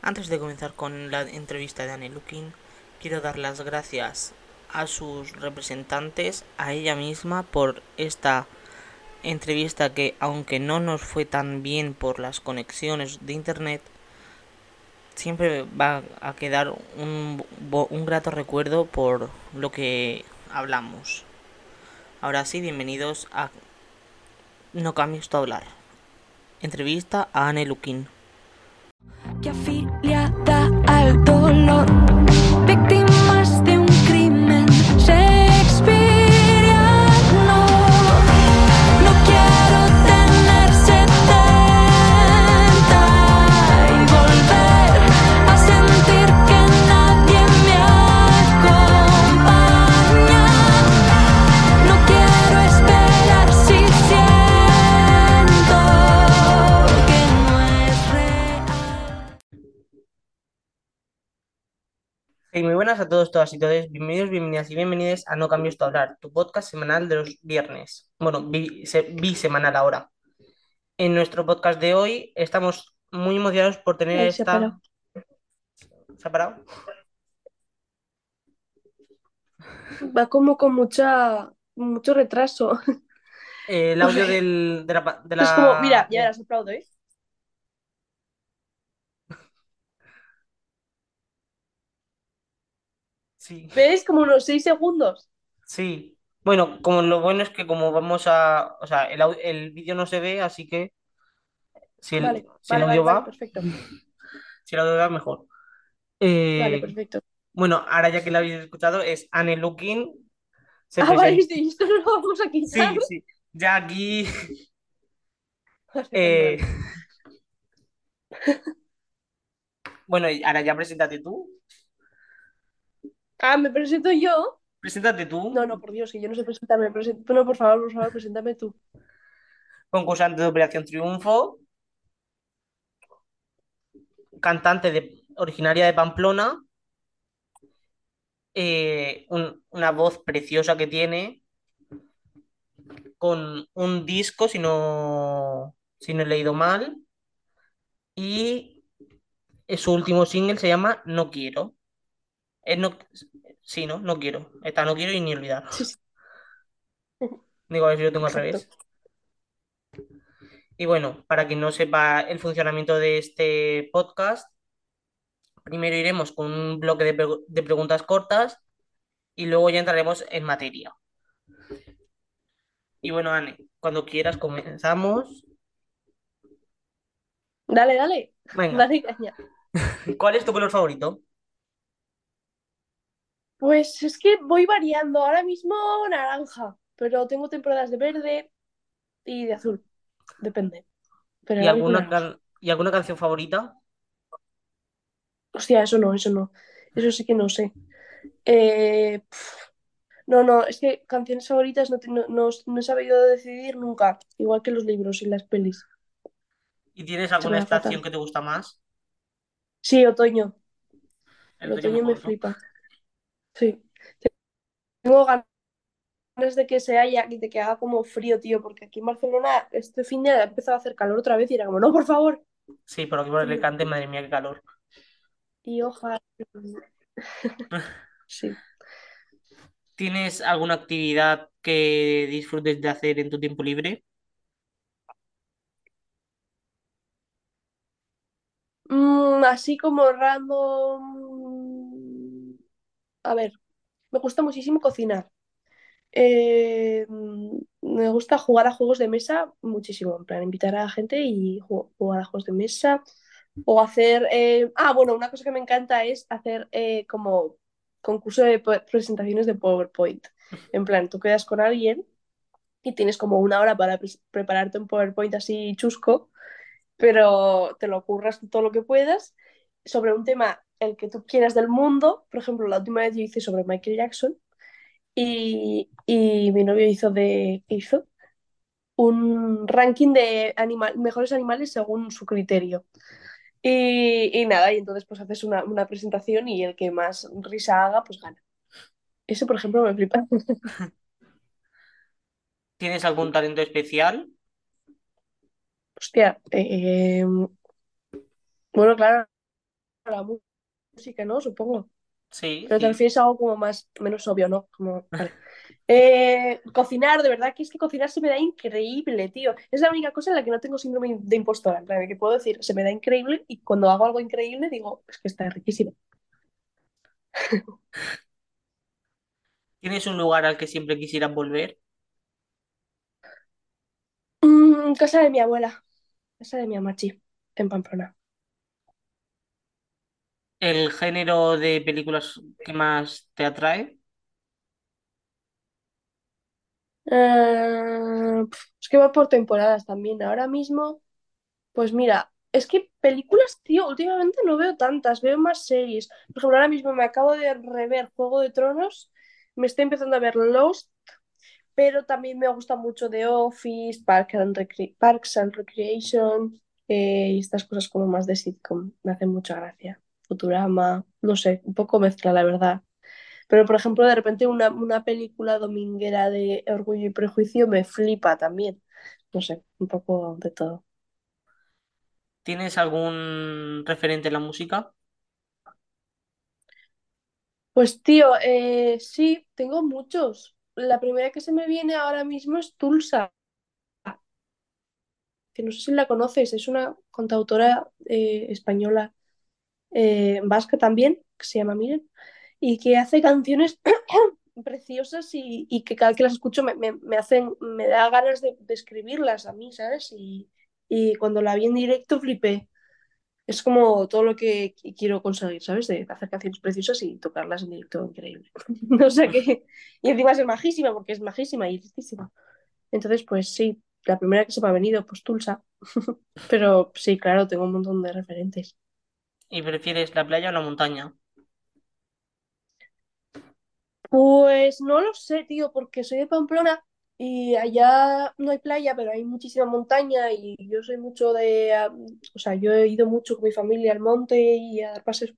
Antes de comenzar con la entrevista de Anne Lukin, quiero dar las gracias a sus representantes, a ella misma, por esta entrevista que, aunque no nos fue tan bien por las conexiones de internet, siempre va a quedar un, un grato recuerdo por lo que hablamos. Ahora sí, bienvenidos a No cambies tu hablar. Entrevista a Anne Lukin. Que afiliada al dolor, buenas a todos, todas y todos. Bienvenidos, bienvenidas y bienvenidas a No Cambios tu Hablar, tu podcast semanal de los viernes. Bueno, bi- se- bisemanal ahora. En nuestro podcast de hoy estamos muy emocionados por tener Ay, esta... ¿Se ha parado? Va como con mucha mucho retraso. Eh, el audio del, de la... pa- De la... Es como, mira, ya verás, aplaudo, ¿eh? Sí, ¿Ves? Como unos seis segundos. sí. Bueno, como lo bueno es que como vamos a... O sea, el, el vídeo no se ve, así que si el, Vale, si el vale, audio vale, vale, va, perfecto. si el audio va, mejor. Eh, Vale, perfecto. Bueno, ahora ya que lo habéis escuchado, es Anne Looking. Se Ah, vale, sí, esto lo vamos a Sí, quitar. sí. Ya aquí. Eh. Bueno, y ahora ya preséntate tú. Ah, ¿me presento yo? Preséntate tú. No, no, por Dios, que yo no sé presentarme. Present... No, por favor, por favor, preséntame tú. Concursante de Operación Triunfo. Cantante de, originaria de Pamplona. eh, un- una voz preciosa que tiene. Con un disco, si no, si no he leído mal. Y su último single se llama No Quiero. Eh, no, sí, no, no quiero. Esta no quiero y ni olvidar. Sí, sí. Digo, a ver si lo tengo al revés. Y bueno, para quien no sepa el funcionamiento de este podcast, primero iremos con un bloque de, de preguntas cortas y luego ya entraremos en materia. Y bueno, Anne, cuando quieras comenzamos. Dale, dale. Venga, Dale, caña. ¿cuál es tu color favorito? Pues es que voy variando. Ahora mismo naranja, pero tengo temporadas de verde y de azul. Depende. Pero ¿Y alguna, can- ¿y alguna canción favorita? Hostia, eso no, eso no. Eso sí que no sé. Eh, no, no, es que canciones favoritas no, no, no- no he sabido decidir nunca, igual que los libros y las pelis. ¿Y tienes alguna estación que te gusta más? Sí, otoño. El El otoño otoño me flipa. Sí. Tengo ganas de que se haya, de que haga como frío, tío, porque aquí en Barcelona este fin de ha empezado a hacer calor otra vez y era como, no, por favor. Sí, por aquí por el Alicante, madre mía, qué calor. Y ojalá. Sí. ¿Tienes alguna actividad que disfrutes de hacer en tu tiempo libre? Mm, así como random. A ver, me gusta muchísimo cocinar. Eh, me gusta jugar a juegos de mesa muchísimo, en plan, invitar a gente y ju- jugar a juegos de mesa o hacer... eh, Ah, bueno, una cosa que me encanta es hacer eh, como concurso de presentaciones de PowerPoint. En plan, tú quedas con alguien y tienes como una hora para prepararte un PowerPoint así chusco, pero te lo curras todo lo que puedas sobre un tema el que tú quieras del mundo. Por ejemplo, la última vez yo hice sobre Michael Jackson y, y mi novio hizo de hizo un ranking de animal, mejores animales según su criterio. Y, y nada, y entonces pues haces una, una presentación y el que más risa haga, pues gana. Eso, por ejemplo, me flipa. ¿Tienes algún talento especial? Hostia, eh, bueno, claro, la música, ¿no? Supongo. Sí, Pero te sí. refieres a algo como más, menos obvio, ¿no? Como, vale. Eh, cocinar, de verdad que es que cocinar se me da increíble, tío. Es la única cosa en la que no tengo síndrome de impostora, en plan, que puedo decir, se me da increíble y cuando hago algo increíble digo, es que está riquísimo. ¿Tienes un lugar al que siempre quisieras volver? Mm, casa de mi abuela, casa de mi amachi, en Pamplona. ¿El género de películas que más te atrae? Eh, es que va por temporadas también. Ahora mismo, pues mira, es que películas, tío, últimamente no veo tantas, veo más series. Por ejemplo, ahora mismo me acabo de rever Juego de Tronos, me estoy empezando a ver Lost, pero también me gusta mucho The Office, Parks and Recreation, eh, y estas cosas como más de sitcom. Me hacen mucha gracia. Futurama, no sé, un poco mezcla, la verdad. Pero, por ejemplo, de repente una, una película dominguera de Orgullo y Prejuicio me flipa también. No sé, un poco de todo. ¿Tienes algún referente en la música? Pues tío, eh, sí, tengo muchos. La primera que se me viene ahora mismo es Tulsa, que no sé si la conoces, es una cantautora eh, española, eh, vasca también, que se llama Miren, y que hace canciones preciosas y, que cada vez que las escucho me, hacen, me da ganas de, escribirlas a mí, ¿sabes? Y, cuando la vi en directo flipé. Es como todo lo que qu- quiero conseguir, ¿sabes? De hacer canciones preciosas y tocarlas en directo, increíble. O sea que, y encima es majísima, porque es majísima y listísima. Entonces, pues sí, la primera que se me ha venido, pues Tulsa. Pero sí, claro, tengo un montón de referentes. ¿Y prefieres la playa o la montaña? Pues no lo sé, tío, porque soy de Pamplona y allá no hay playa, pero hay muchísima montaña y yo soy mucho de, o sea, yo he ido mucho con mi familia al monte y a dar paseos.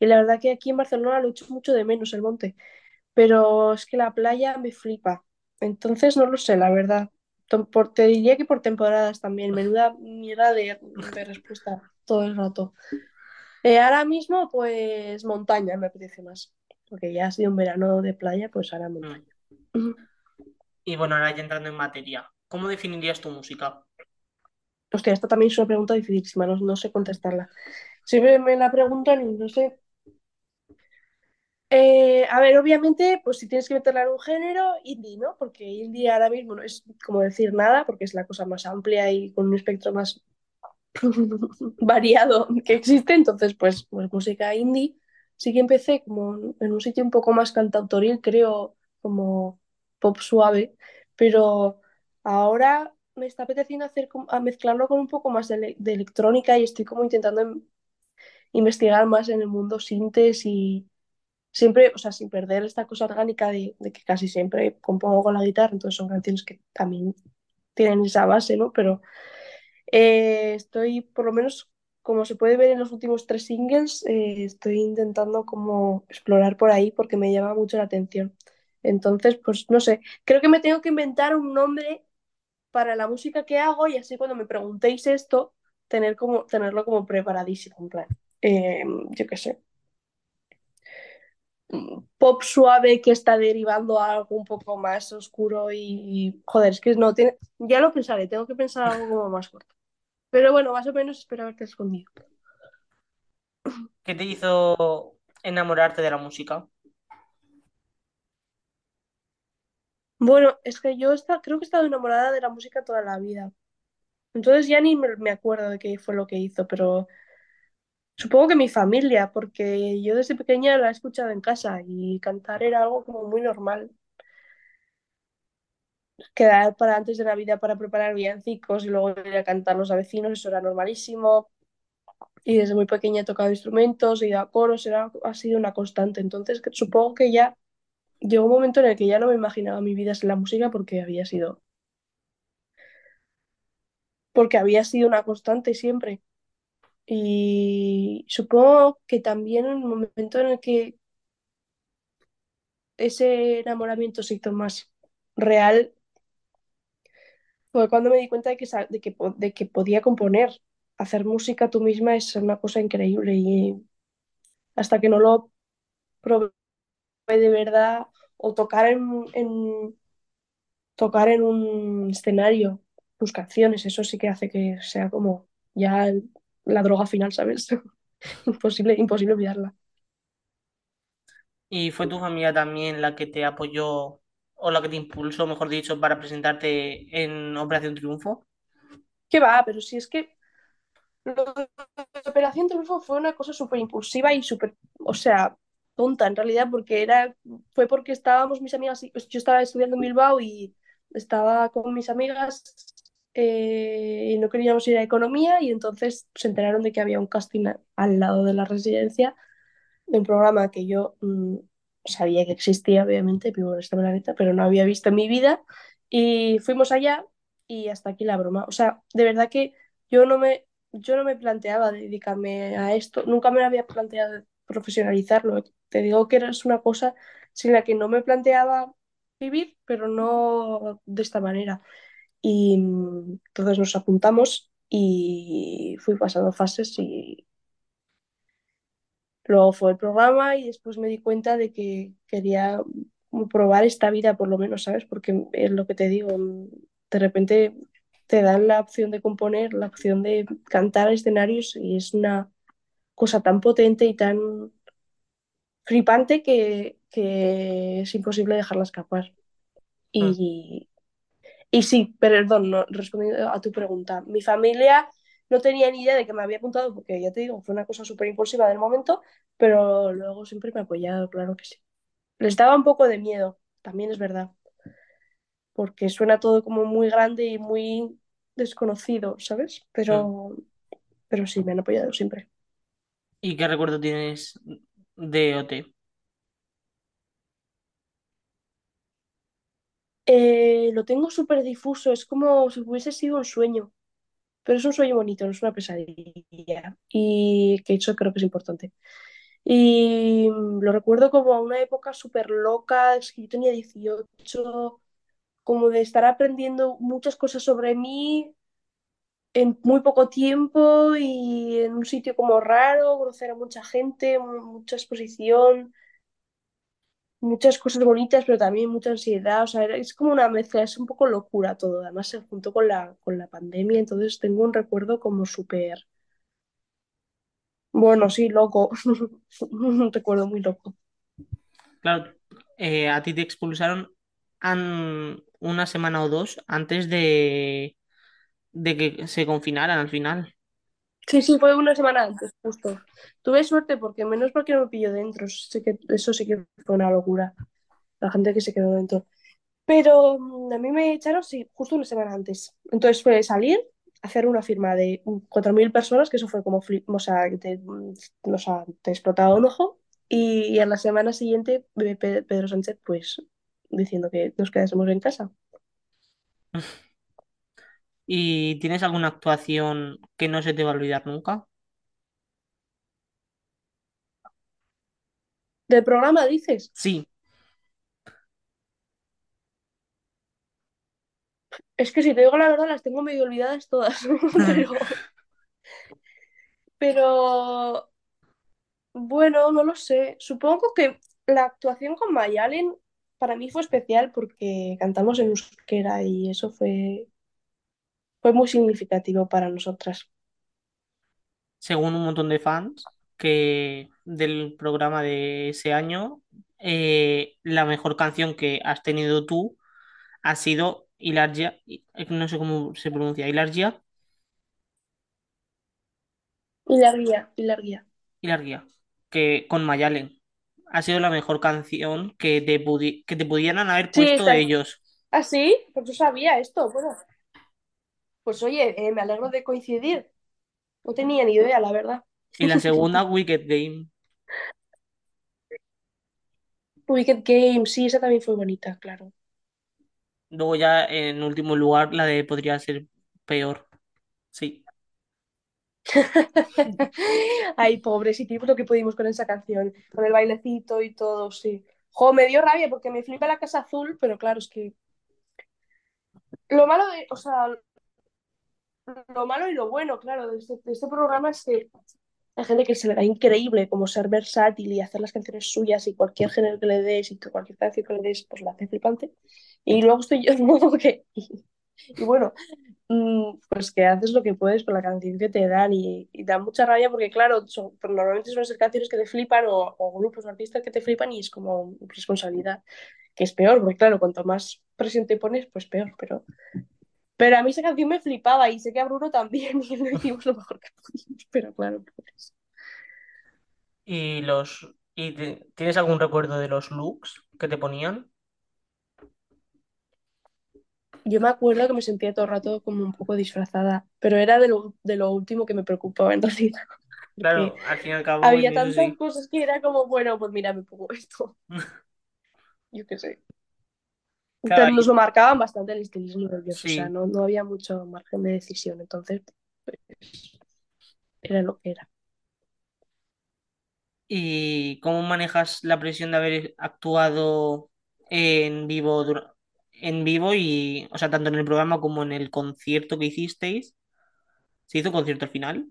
Y la verdad que aquí en Barcelona lo echo mucho de menos el monte, pero es que la playa me flipa. Entonces no lo sé, la verdad. Por- te diría que por temporadas también, menuda mierda de, de respuesta todo el rato. Eh, ahora mismo, pues montaña me apetece más, porque ya ha sido un verano de playa, pues ahora Mm. montaña. Y bueno, ahora ya entrando en materia, ¿cómo definirías tu música? Hostia, esta también es una pregunta dificilísima, no, no sé contestarla. Siempre me la preguntan y no sé. Eh, a ver, obviamente, pues si tienes que meterla en un género, indie, ¿no? Porque indie ahora mismo no es como decir nada, porque es la cosa más amplia y con un espectro más variado que existe. Entonces, pues, pues música indie. Sí que empecé como en un sitio un poco más cantautoril, creo, como pop suave, pero ahora me está apeteciendo hacer a mezclarlo con un poco más de, ele- de electrónica y estoy como intentando em- investigar más en el mundo sintes y siempre, o sea, sin perder esta cosa orgánica de, de que casi siempre compongo con la guitarra, entonces son canciones que también tienen esa base, ¿no? Pero eh, estoy, por lo menos, como se puede ver en los últimos tres singles, eh, estoy intentando como explorar por ahí porque me llama mucho la atención. Entonces, pues no sé, creo que me tengo que inventar un nombre para la música que hago y así cuando me preguntéis esto, tener como, tenerlo como preparadísimo, en plan, eh, yo qué sé, pop suave que está derivando a algo un poco más oscuro y, y, joder, es que no tiene, ya lo pensaré, tengo que pensar algo como más corto. Pero bueno, más o menos espero haberte respondido. ¿Qué te hizo enamorarte de la música? Bueno, es que yo está, creo que he estado enamorada de la música toda la vida. Entonces ya ni me, me acuerdo de qué fue lo que hizo, pero supongo que mi familia, porque yo desde pequeña la he escuchado en casa y cantar era algo como muy normal. Quedar para antes de Navidad para preparar villancicos y luego ir a cantarlos a vecinos, eso era normalísimo. Y desde muy pequeña he tocado instrumentos, he ido a coros, era, ha sido una constante. Entonces supongo que ya llegó un momento en el que ya no me imaginaba mi vida sin la música porque había sido, porque había sido una constante siempre. Y supongo que también en el momento en el que ese enamoramiento se hizo más real cuando me di cuenta de que, de que, de que podía componer. Hacer música tú misma es una cosa increíble y hasta que no lo probé de verdad o tocar en, en- tocar en un escenario tus canciones, eso sí que hace que sea como ya la droga final, ¿sabes? Imposible, imposible olvidarla. ¿Y fue tu familia también la que te apoyó o la que te impulsó, mejor dicho, para presentarte en Operación Triunfo? ¿Qué va? Pero si es que Operación Triunfo fue una cosa súper impulsiva y súper, o sea, tonta en realidad, porque era, fue porque estábamos mis amigas, y- yo estaba estudiando en Bilbao y estaba con mis amigas eh, y no queríamos ir a economía y entonces se enteraron de que había un casting al lado de la residencia de un programa que yo mm, sabía que existía, obviamente, vivo en este planeta, pero no había visto en mi vida. Y fuimos allá y hasta aquí la broma. O sea, de verdad que yo no me, yo no me planteaba dedicarme a esto, nunca me había planteado profesionalizarlo. Te digo que es una cosa sin la que no me planteaba vivir, pero no de esta manera. Y mm, entonces nos apuntamos y fui pasando fases y Luego fue el programa y después me di cuenta de que quería probar esta vida por lo menos, ¿sabes? Porque es lo que te digo, de repente te dan la opción de componer, la opción de cantar a escenarios y es una cosa tan potente y tan flipante que, que es imposible dejarla escapar. Y, y sí, perdón, no, respondiendo a tu pregunta, mi familia no tenía ni idea de que me había apuntado porque ya te digo, fue una cosa súper impulsiva del momento, pero luego siempre me ha apoyado, claro que sí. Les daba un poco de miedo, también es verdad, porque suena todo como muy grande y muy desconocido, ¿sabes? Pero, pero sí, me han apoyado siempre. ¿Y qué recuerdo tienes de OT? Eh, lo tengo súper difuso, es como si hubiese sido un sueño, pero es un sueño bonito, no es una pesadilla. Y que eso creo que es importante. Y mm, lo recuerdo como a una época súper loca, es que yo tenía 18, como de estar aprendiendo muchas cosas sobre mí en muy poco tiempo y en un sitio como raro, conocer a mucha gente, mu- mucha exposición, muchas cosas bonitas, pero también mucha ansiedad. O sea, es como una mezcla, es un poco locura todo. Además, se juntó con la, con la pandemia, entonces tengo un recuerdo como súper, bueno, sí, loco. Un recuerdo muy loco. Claro, eh, a ti te expulsaron una semana o dos antes de, de que se confinaran al final. Sí, sí, fue una semana antes, justo. Tuve suerte porque menos mal que no me pilló dentro. Sé que eso sí que fue una locura. La gente que se quedó dentro. Pero mm, a mí me echaron, sí, justo una semana antes. Entonces fue salir, hacer una firma de mm, 4.000 personas, que eso fue como, o sea, que te, mm, o sea, te explotaba un ojo. Y, y a la semana siguiente, Pe- Pedro Sánchez, pues, diciendo que nos quedásemos en casa. ¿Y tienes alguna actuación que no se te va a olvidar nunca? ¿Del programa dices? Sí. Es que si te digo la verdad, las tengo medio olvidadas todas. Pero, pero bueno, no lo sé. Supongo que la actuación con Mayalen para mí fue especial porque cantamos en euskera y eso fue fue muy significativo para nosotras. según un montón de fans que del programa de ese año, eh, la mejor canción que has tenido tú ha sido Hilargia, no sé cómo se pronuncia, Hilargia, la guía. Hilargia, que con Mayalen. Ha sido la mejor canción que te, pudi- que te pudieran haber puesto ellos. ¿Ah, sí? Pues yo sabía esto. Bueno, pues oye, eh, me alegro de coincidir. No tenía ni idea, la verdad. Y la segunda, Wicked Game. Wicked Game, sí, esa también fue bonita, claro. Luego ya en último lugar, la de podría ser peor. Sí. Ay, pobrecito lo que pudimos con esa canción, con el bailecito y todo, sí. Jo, me dio rabia porque me flipa la Casa Azul, pero claro, es que lo malo de, o sea, lo malo y lo bueno, claro, de este, de este programa es que Hay gente que se le da increíble como ser versátil y hacer las canciones suyas y cualquier género que le des y cualquier canción que le des, pues la hace flipante. Y luego estoy yo, ¿no? Que, y, bueno, mm, pues que haces lo que puedes con la canción que te dan y, y da mucha rabia porque, claro, son, pero normalmente suelen ser canciones que te flipan o, o grupos o artistas que te flipan y es como responsabilidad, que es peor, porque claro, cuanto más presión te pones, pues peor, pero, pero a mí esa canción me flipaba y sé que a Bruno también y lo hicimos lo mejor que pudimos, pero claro, pues. ¿Y los y te- tienes algún recuerdo de los looks que te ponían? Yo me acuerdo que me sentía todo el rato como un poco disfrazada, pero era de lo, de lo último que me preocupaba en realidad, Claro, al fin y al cabo había eso tantas cosas que era como, bueno, pues mira, me pongo esto, yo qué sé. Claro, Pero nos lo marcaban bastante el estilismo de ellos, o sea, no, no había mucho margen de decisión, entonces pues, era lo que era. ¿Y cómo manejas la presión de haber actuado en vivo en vivo y, o sea, tanto en el programa como en el concierto que hicisteis? ¿Se hizo un concierto al final?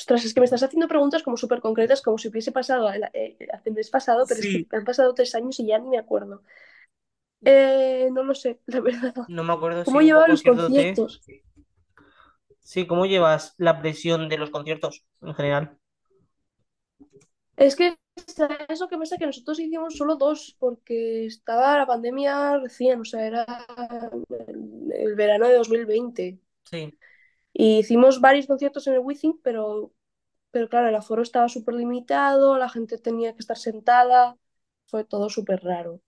Ostras, es que me estás haciendo preguntas como súper concretas, como si hubiese pasado el, eh, hace mes pasado, pero es que han pasado tres años y ya ni me acuerdo. Eh, no lo sé, la verdad. No me acuerdo si ¿Cómo llevaba los conciertos? Sí, ¿cómo llevas la presión de los conciertos en general? Es que ¿sabes lo que pasa? Que nosotros hicimos solo dos porque estaba la pandemia recién, o sea, era el, el verano de 2020. Sí, Y hicimos varios conciertos en el Wizzing, pero, pero claro, el aforo estaba súper limitado, la gente tenía que estar sentada, fue todo súper raro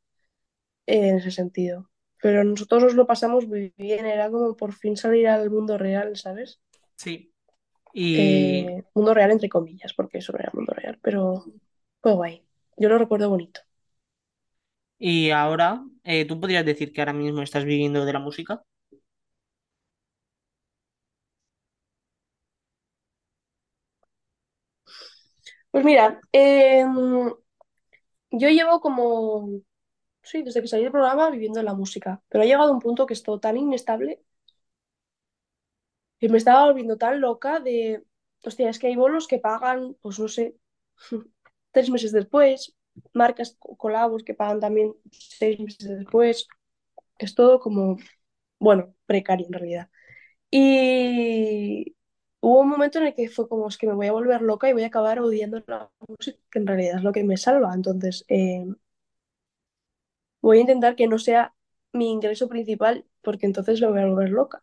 eh, en ese sentido. Pero nosotros nos lo pasamos muy bien, era como por fin salir al mundo real, ¿sabes? sí. Y, Eh, mundo real entre comillas, porque eso no era mundo real, pero fue guay. Yo lo recuerdo bonito. y ahora, eh, ¿tú podrías decir que ahora mismo estás viviendo de la música? Pues mira, em, yo llevo como, sí, desde que salí del programa viviendo en la música, pero ha llegado un punto que es todo tan inestable que me estaba volviendo tan loca de, hostia, es que hay bolos que pagan, pues no sé, tres meses después, marcas, co- colabos que pagan también seis meses después, es todo como, bueno, precario en realidad. Y hubo un momento en el que fue como, es que me voy a volver loca y voy a acabar odiando la música, que en realidad es lo que me salva, entonces... eh, voy a intentar que no sea mi ingreso principal, porque entonces me voy a volver loca.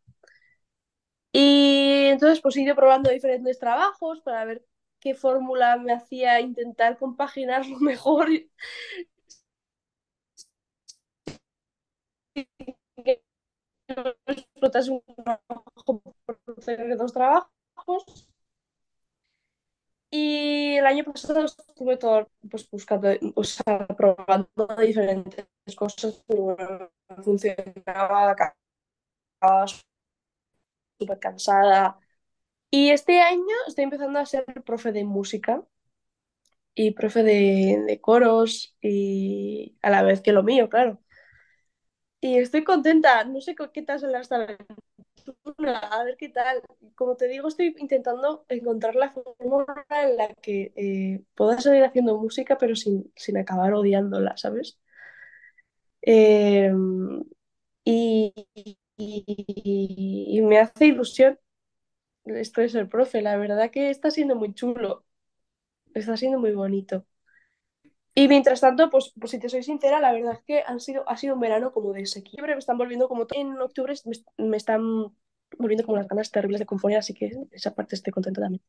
Y entonces pues he ido probando diferentes trabajos para ver qué fórmula me hacía intentar compaginarlo mejor explotase un trabajo por tener dos trabajos. Y el año pasado estuve todo pues buscando, probando diferentes cosas, pero no funcionaba, acababa súper cansada. Y este año estoy empezando a ser profe de música y profe de, coros y a la vez que lo mío, claro. Y estoy contenta, no sé qué tal se la está a ver qué tal. Como te digo, estoy intentando encontrar la fórmula en la que eh, pueda seguir haciendo música, pero sin, sin acabar odiándola, ¿sabes? Y, y, y me hace ilusión esto de ser profe, la verdad que está siendo muy chulo. Está siendo muy bonito. Y mientras tanto, pues, pues si te soy sincera, la verdad es que han sido, ha sido un verano como de sequía. Me están volviendo como... En octubre me, me están volviendo como las ganas terribles de componer, así que esa parte estoy contenta también.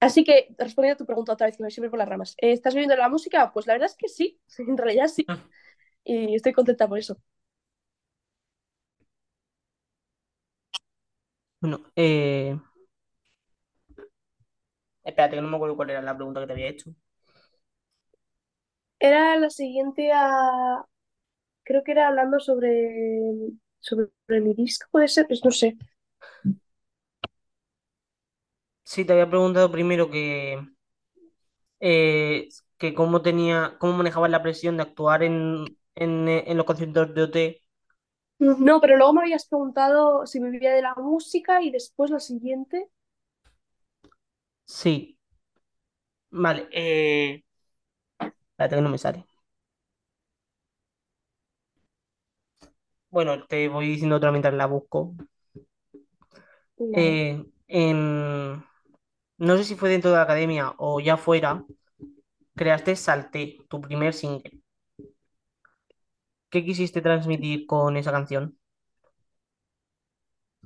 Así que, respondiendo a tu pregunta otra vez, que me voy siempre por las ramas. ¿eh, ¿Estás viviendo la música? Pues la verdad es que sí, en realidad sí. Y estoy contenta por eso. Bueno, eh, espérate que no me acuerdo cuál era la pregunta que te había hecho. Era la siguiente a... Creo que era hablando sobre, sobre mi disco, puede ser, pues no sé. Sí, te había preguntado primero que, eh, que cómo tenía, cómo manejabas la presión de actuar en, en, en los conciertos de OT No, pero luego me habías preguntado si vivía de la música y después la siguiente. Sí, vale. Eh... Espérate que no me sale. Bueno, te voy diciendo otra mientras la busco. Vale. Eh, en... No sé si fue dentro de la academia o ya fuera, creaste Salté, tu primer single. ¿Qué quisiste transmitir con esa canción?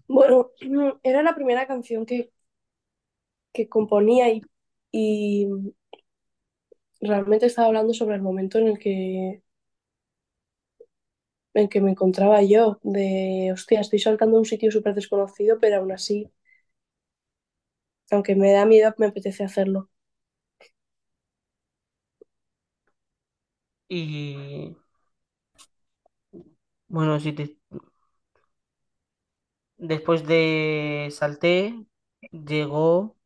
Bueno, era la primera canción que, que componía y, y realmente estaba hablando sobre el momento en el que, en que me encontraba yo, de, hostia, estoy saltando a un sitio súper desconocido, pero aún así, aunque me da miedo, me apetece hacerlo. Y bueno, si te... después de Salté, llegó...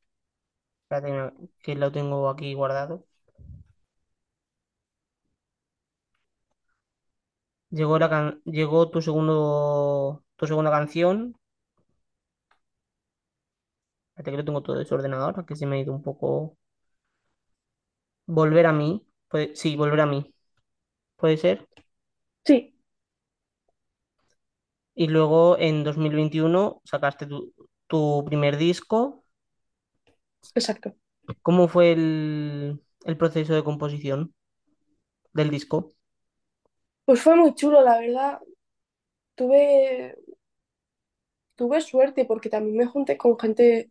Espérate, que lo tengo aquí guardado. Llegó, la can- Llegó tu segundo... tu segunda canción. Espérate que lo tengo todo desordenado ahora, que se me ha ido un poco... Volver a mí. Puede... Sí, volver a mí. ¿Puede ser? Sí, Y luego en 2021 sacaste tu, tu primer disco. exacto. ¿Cómo fue el, el proceso de composición del disco? Pues fue muy chulo, la verdad. Tuve, tuve suerte porque también me junté con gente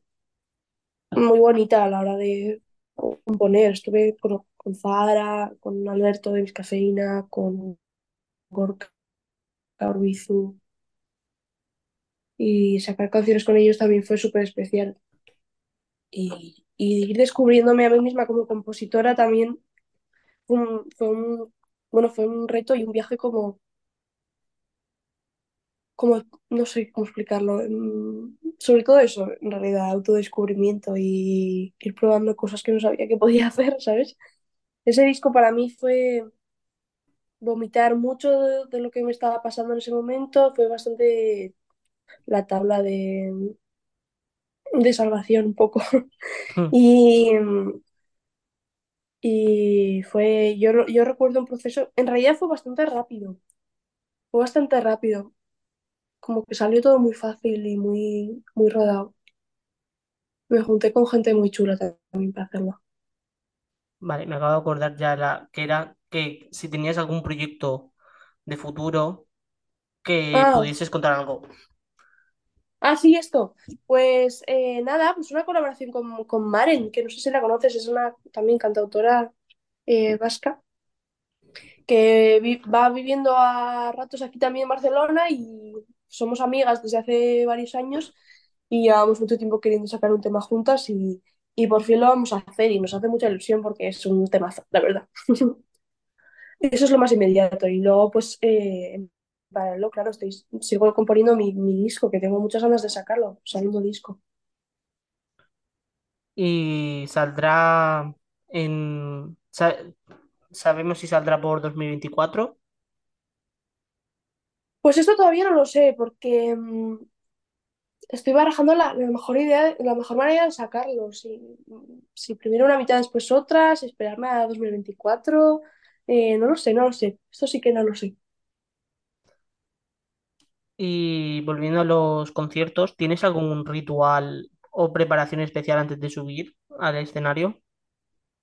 muy bonita a la hora de componer. Estuve con, con Zahara, con Alberto de Vizcafeína, con Gorka Urbizu y sacar canciones con ellos también fue súper especial. Y, y ir descubriéndome a mí misma como compositora también fue fue un, bueno, fue un reto y un viaje como, como no sé cómo explicarlo. mm, Sobre todo eso, en realidad, autodescubrimiento y ir probando cosas que no sabía que podía hacer, ¿sabes? Ese disco para mí fue vomitar mucho de, de lo que me estaba pasando en ese momento, fue bastante la tabla de, de salvación un poco. Y, y fue, yo, yo recuerdo un proceso, en realidad fue bastante rápido, fue bastante rápido, como que salió todo muy fácil y muy, muy rodado. Me junté con gente muy chula también para hacerlo. Vale, me acabo de acordar ya la, que era que si tenías algún proyecto de futuro que Ah, pudieses contar algo. Ah, sí, esto. Pues eh, nada, pues una colaboración con, con Maren, que no sé si la conoces, es una también cantautora eh, vasca que va viviendo a ratos aquí también en Barcelona y somos amigas desde hace varios años y llevamos mucho tiempo queriendo sacar un tema juntas y, y por fin lo vamos a hacer y nos hace mucha ilusión porque es un temazo, la verdad. Eso es lo más inmediato y luego pues eh, paralelo, claro, estoy, sigo componiendo mi, mi disco que tengo muchas ganas de sacarlo, segundo disco. Y saldrá en... sa- ¿Sabemos si saldrá por 2024? Pues esto todavía no lo sé porque mm, Estoy barajando la, la mejor idea, la mejor manera de sacarlo. Si, si primero una mitad, después otra, si esperarme a 2024. eh, no lo sé, no lo sé. Esto sí que no lo sé. Y volviendo a los conciertos, ¿tienes algún ritual o preparación especial antes de subir al escenario?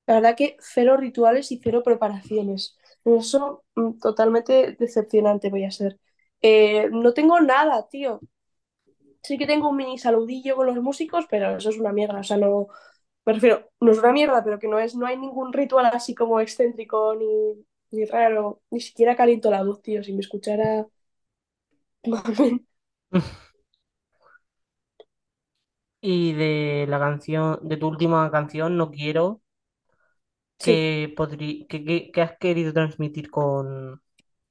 La verdad que cero rituales y cero preparaciones. Eso mm, totalmente decepcionante voy a ser. Eh, no tengo nada, tío. Sí que tengo un mini saludillo con los músicos, pero eso es una mierda. O sea, no, me refiero, no es una mierda, pero que no es, no hay ningún ritual así como excéntrico ni, ni raro. Ni siquiera caliento la voz, tío. Si me escuchara Y de la canción, de tu última canción, No Quiero, Sí, ¿qué podrí- qué- qué- qué has querido transmitir con,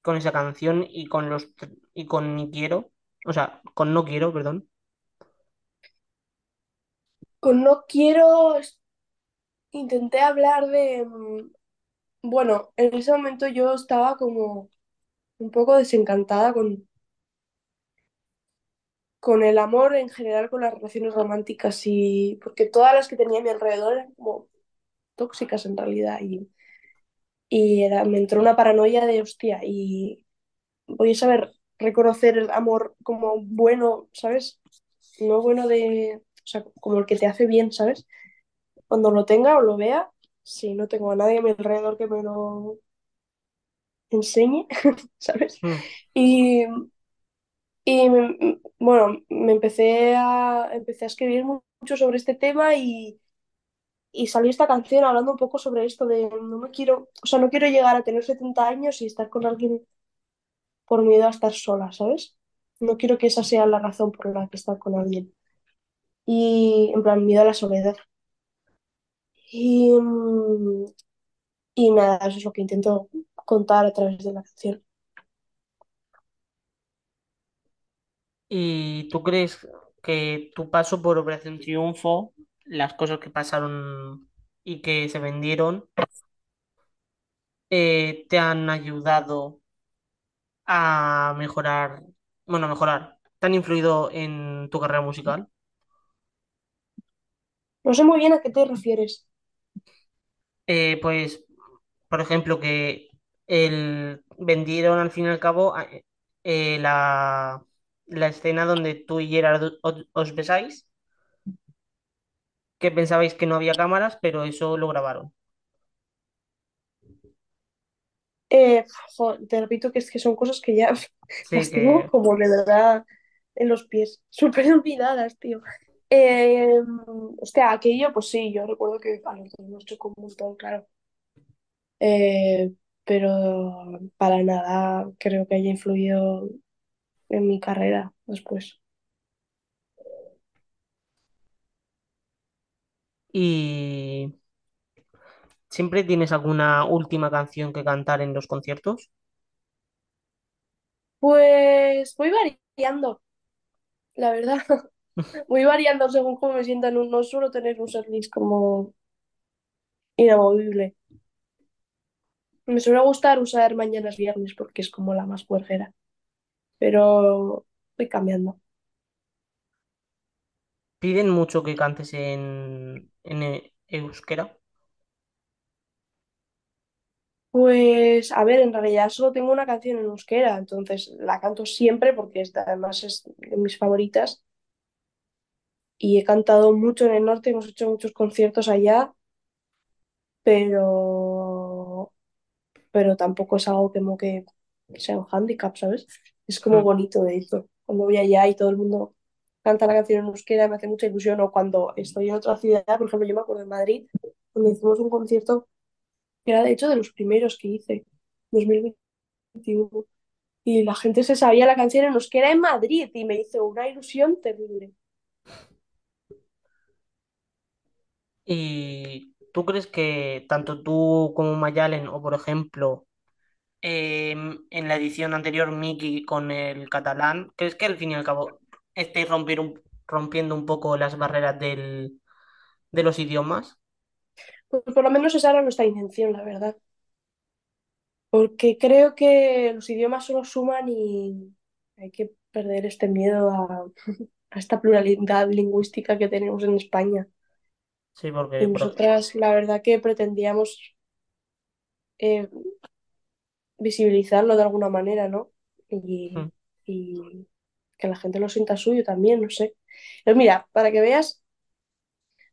con esa canción y con los tr- y con Ni Quiero? O sea, con No Quiero, perdón. con No quiero, es- intenté hablar de, mm, bueno, en ese momento yo estaba como un poco desencantada con, con el amor en general, con las relaciones románticas y porque todas las que tenía a mi alrededor eran como tóxicas en realidad y, y era, me entró una paranoia de hostia y voy a saber reconocer el amor como bueno, ¿sabes? No bueno de, o sea, como el que te hace bien, ¿sabes? Cuando lo tenga o lo vea, si no tengo a nadie a mi alrededor que me lo enseñe, ¿sabes? Mm. Y, y bueno, me empecé a, empecé a escribir mu- mucho sobre este tema y, y salió esta canción hablando un poco sobre esto de no me quiero, o sea, no quiero llegar a tener 70 años y estar con alguien por miedo a estar sola, ¿sabes? No quiero que esa sea la razón por la que estar con alguien. Y en plan, miedo a la soledad. Y, y nada, eso es lo que intento contar a través de la canción. ¿Y tú crees que tu paso por Operación Triunfo, las cosas que pasaron y que se vendieron, eh, te han ayudado a mejorar, bueno, a mejorar, te han influido en tu carrera musical? No sé muy bien a qué te refieres. Eh, pues, por ejemplo, que el, vendieron al fin y al cabo eh, la, la escena donde tú y Gerard os, besáis, que pensabais que no había cámaras, pero eso lo grabaron. Eh, jo, te repito que es que son cosas que ya Sí, las tengo que como de verdad en los pies, súper olvidadas, tío. Eh, hostia, aquello, pues sí, yo recuerdo que a los dos nos chocó un montón, claro. Eh, pero para nada creo que haya influido en mi carrera después. ¿Y siempre tienes alguna última canción que cantar en los conciertos? Pues voy variando, la verdad. Voy variando según cómo me sientan. No, suelo tener un setlist como inamovible. Me suele gustar usar mañanas viernes porque es como la más puergera, pero voy cambiando. ¿Piden mucho que cantes en, en e- euskera? Pues, a ver, en realidad solo tengo una canción en euskera, entonces la canto siempre porque esta además es de mis favoritas y he cantado mucho en el norte, hemos hecho muchos conciertos allá, pero, pero tampoco es algo como que, que sea un hándicap, ¿sabes? Es como bonito de hecho. Cuando voy allá y todo el mundo canta la canción en euskera me hace mucha ilusión o cuando estoy en otra ciudad, por ejemplo, yo me acuerdo en Madrid, cuando hicimos un concierto que era de hecho de los primeros que hice, 2021. Y la gente se sabía la canción en euskera en Madrid y me hizo una ilusión terrible. ¿Y tú crees que tanto tú como Mayalen, o por ejemplo, em, en la edición anterior Miki con el catalán, ¿crees que al fin y al cabo estáis un- rompiendo un poco las barreras del, de los idiomas? Pues por lo menos esa era nuestra intención, la verdad. Porque creo que los idiomas solo suman y hay que perder este miedo a, a esta pluralidad lingüística que tenemos en España. Sí, porque Y nosotras, la verdad que pretendíamos eh, visibilizarlo de alguna manera, ¿no? Mm, Y, y que la gente lo sienta suyo también, no sé. Pero mira, para que veas.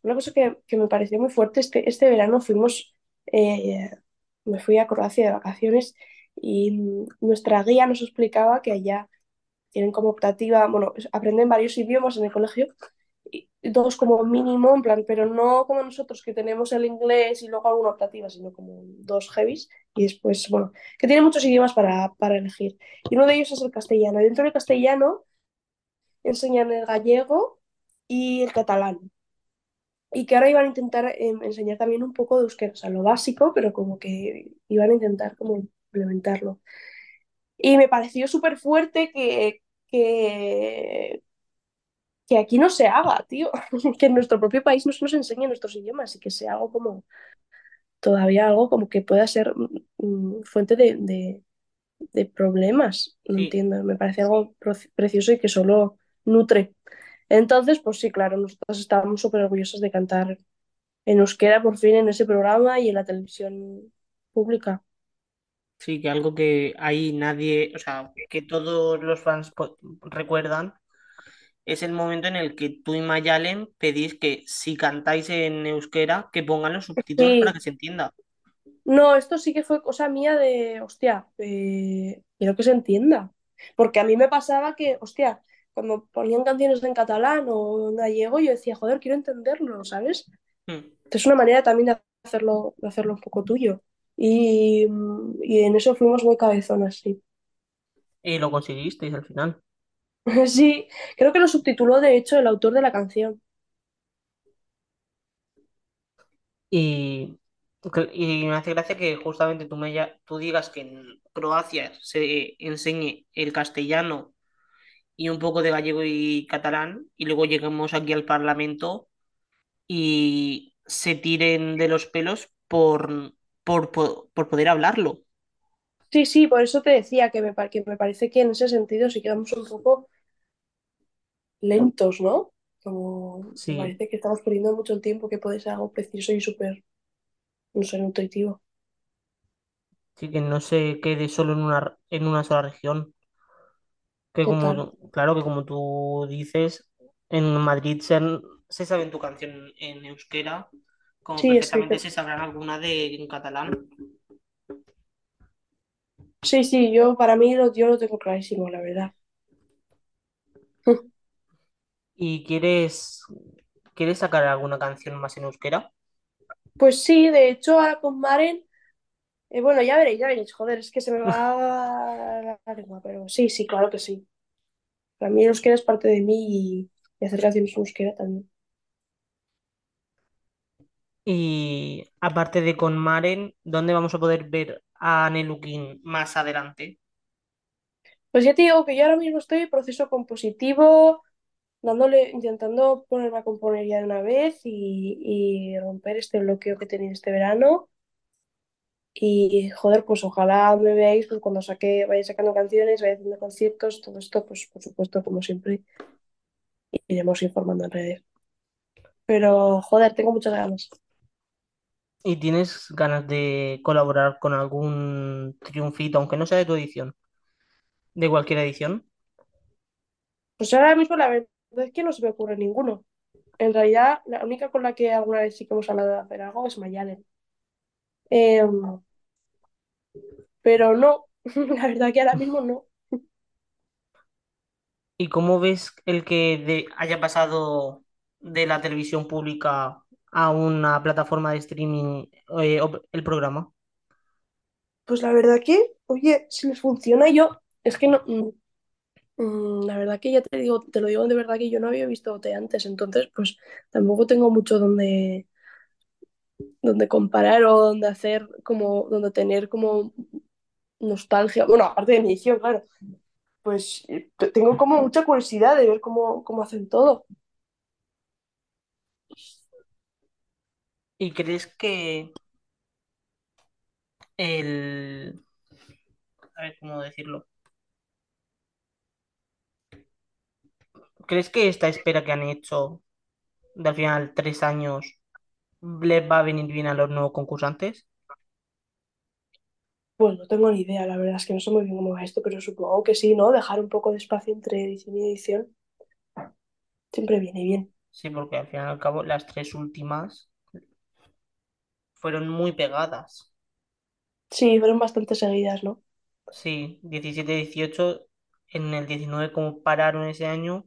Una cosa que, que me pareció muy fuerte, este, este verano fuimos, eh, me fui a Croacia de vacaciones y nuestra guía nos explicaba que allá tienen como optativa, bueno, aprenden varios idiomas en el colegio, dos como mínimo, en plan, pero no como nosotros que tenemos el inglés y luego alguna optativa, sino como dos heavies y después, bueno, que tienen muchos idiomas para, para elegir. Y uno de ellos es el castellano. Dentro del castellano enseñan el gallego y el catalán y que ahora iban a intentar em, enseñar también un poco de euskera, o sea, lo básico, pero como que iban a intentar como implementarlo. Y me pareció súper fuerte que, que, que aquí no se haga, tío, que en nuestro propio país no se nos enseñe nuestros idiomas y que sea algo como, todavía algo como que pueda ser mm, mm, fuente de, de, de problemas, no sí, entiendo, me parece algo precioso y que solo nutre. Entonces, pues sí, claro, nosotros estábamos súper orgullosos de cantar en euskera por fin en ese programa y en la televisión pública. Sí, que algo que ahí nadie, o sea, que todos los fans recuerdan es el momento en el que tú y Mayalen pedís que si cantáis en euskera, que pongan los subtítulos para que se entienda. no, esto sí que fue cosa mía de, hostia, eh, quiero que se entienda. Porque a mí me pasaba que, hostia, cuando ponían canciones en catalán o en gallego, yo decía, joder, quiero entenderlo, ¿sabes? Mm. Es una manera también de hacerlo, de hacerlo un poco tuyo. Y, y en eso fuimos muy cabezonas, sí. Y lo conseguisteis al final. Sí, creo que lo subtituló de hecho el autor de la canción. Y, y me hace gracia que justamente tú, me, ya- tú digas que en Croacia se enseñe el castellano y un poco de gallego y catalán, y luego lleguemos aquí al Parlamento y se tiren de los pelos por, por, por, por poder hablarlo. Sí, sí, por eso te decía que me, pa- que me parece que en ese sentido sí quedamos un poco lentos, ¿no? Como Sí, parece que estamos perdiendo mucho el tiempo que puede ser algo preciso y súper, no sé, nutritivo. sí que no se quede solo en una, en una sola región. Que Total. como, claro que como tú dices, en Madrid se, han- se saben tu canción en euskera, como Sí, perfectamente se sabrán alguna de en catalán. sí, sí, yo para mí lo, yo lo tengo clarísimo, la verdad. ¿Y quieres, quieres sacar alguna canción más en euskera? Pues sí, de hecho, ahora con Maren, eh, bueno, ya veréis, ya veréis, joder, es que se me va la lengua, pero sí, sí, claro que sí. Para mí el euskera es parte de mí y, y hacer canciones en euskera también. Y aparte de con Maren, ¿dónde vamos a poder ver a Nelukin más adelante? Pues ya te digo que yo ahora mismo estoy en proceso compositivo, dándole, intentando ponerme a componer ya de una vez y, y romper este bloqueo que he tenido este verano. Y joder, pues ojalá me veáis pues, cuando saque, vaya sacando canciones, vaya haciendo conciertos, todo esto, pues por supuesto, como siempre, iremos informando en redes. Pero joder, tengo muchas ganas. ¿Y tienes ganas de colaborar con algún triunfito, aunque no sea de tu edición, de cualquier edición? Pues ahora mismo la verdad es que no se me ocurre ninguno. En realidad, la única con la que alguna vez sí que hemos hablado de hacer algo es Mayalen. Em, pero no, la verdad que ahora mismo no. ¿Y cómo ves el que de- haya pasado de la televisión pública a una plataforma de streaming eh, op- el programa? Pues la verdad que, oye, si les funciona yo, es que no, mm, la verdad que ya te digo, te lo digo de verdad que yo no había visto OT antes, entonces pues tampoco tengo mucho donde, donde comparar o donde hacer como, donde tener como nostalgia, bueno, aparte de mi edición, claro, pues eh, te- tengo como mucha curiosidad de ver cómo, cómo hacen todo. ¿Y crees que el... A ver, ¿cómo decirlo? ¿Crees que esta espera que han hecho de al final tres años les va a venir bien a los nuevos concursantes? Pues no tengo ni idea, la verdad es que no sé muy bien cómo va esto, pero supongo que sí, ¿no? Dejar un poco de espacio entre edición y edición siempre viene bien. Sí, porque al fin y al cabo las tres últimas fueron muy pegadas. Sí, fueron bastante seguidas, ¿no? Sí, diecisiete dieciocho en el 19 como pararon ese año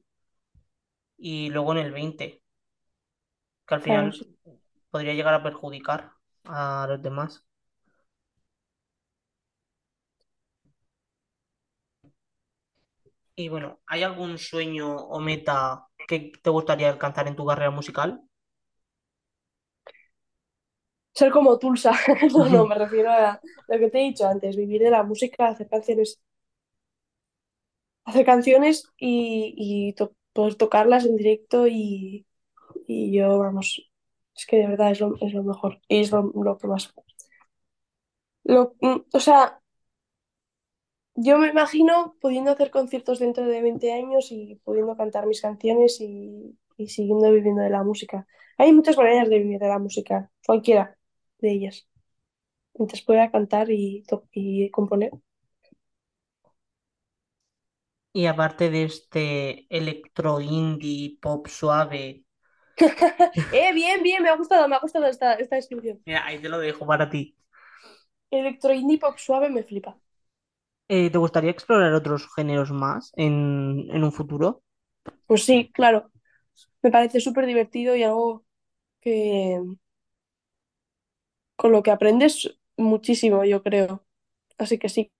y luego en el 20 que al final podría llegar a perjudicar a los demás. Y bueno, ¿hay algún sueño o meta que te gustaría alcanzar en tu carrera musical? Ser como Tulsa. No, no, me refiero a lo que te he dicho antes, vivir de la música, hacer canciones, hacer canciones y, y to- poder tocarlas en directo y, y yo, vamos, es que de verdad es lo, es lo mejor y es lo, lo que más... Lo, mm, o sea, Yo me imagino pudiendo hacer conciertos dentro de 20 años y pudiendo cantar mis canciones y, y siguiendo viviendo de la música. Hay muchas maneras de vivir de la música, cualquiera de ellas. Mientras pueda cantar y, y componer. Y aparte de este electro indie pop suave, Eh, bien, bien, me ha gustado, me ha gustado esta, esta descripción. mira, ahí te lo dejo para ti. Electro indie pop suave me flipa. Eh, ¿te gustaría explorar otros géneros más en, en un futuro? Pues sí, claro. Me parece súper divertido y algo que con lo que aprendes muchísimo, yo creo. Así que sí.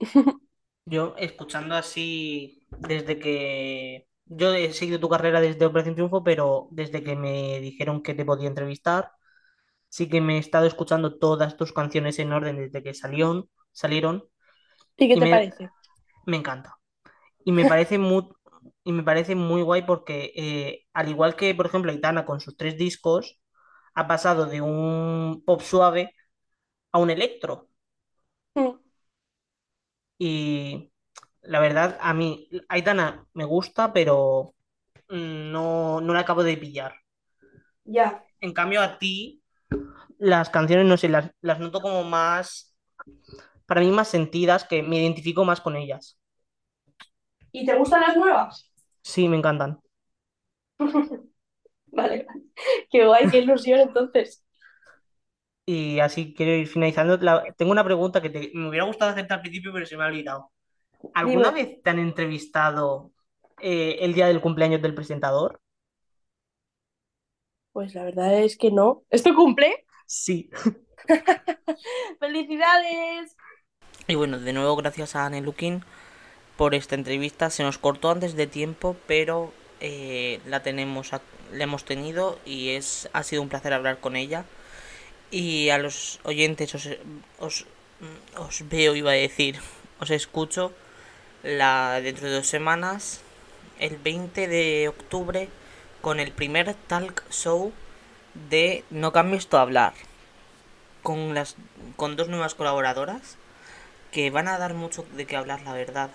Yo, escuchando así, desde que... Yo he seguido tu carrera desde Operación Triunfo, pero desde que me dijeron que te podía entrevistar, sí que me he estado escuchando todas tus canciones en orden desde que salieron, salieron ¿Y qué y te me, parece? me encanta. Y me parece muy, y me parece muy guay porque, eh, al igual que, por ejemplo, Aitana con sus tres discos, ha pasado de un pop suave a un electro. Y la verdad, a mí, Aitana me gusta, pero mm, no, no la acabo de pillar. Ya. En cambio, a ti, las canciones, no sé, las, las noto como más, para mí, más sentidas, que me identifico más con ellas. ¿Y te gustan las nuevas? Sí, me encantan. Vale, qué guay, qué ilusión entonces. Y así quiero ir finalizando. La- tengo una pregunta que te- me hubiera gustado hacerte al principio, pero se me ha olvidado. ¿Alguna Dime, vez te han entrevistado eh, el día del cumpleaños del presentador? pues la verdad es que no. ¿Es tu cumple? Sí. ¡Felicidades! Y bueno, de nuevo gracias a Anne Lukin por esta entrevista. Se nos cortó antes de tiempo, pero eh, la tenemos, a- la hemos tenido y es ha sido un placer hablar con ella. Y a los oyentes os, os, os veo, iba a decir, os escucho la dentro de dos semanas, el 20 de octubre, con el primer talk show de No cambies tu hablar, con las con dos nuevas colaboradoras que van a dar mucho de qué hablar, la verdad.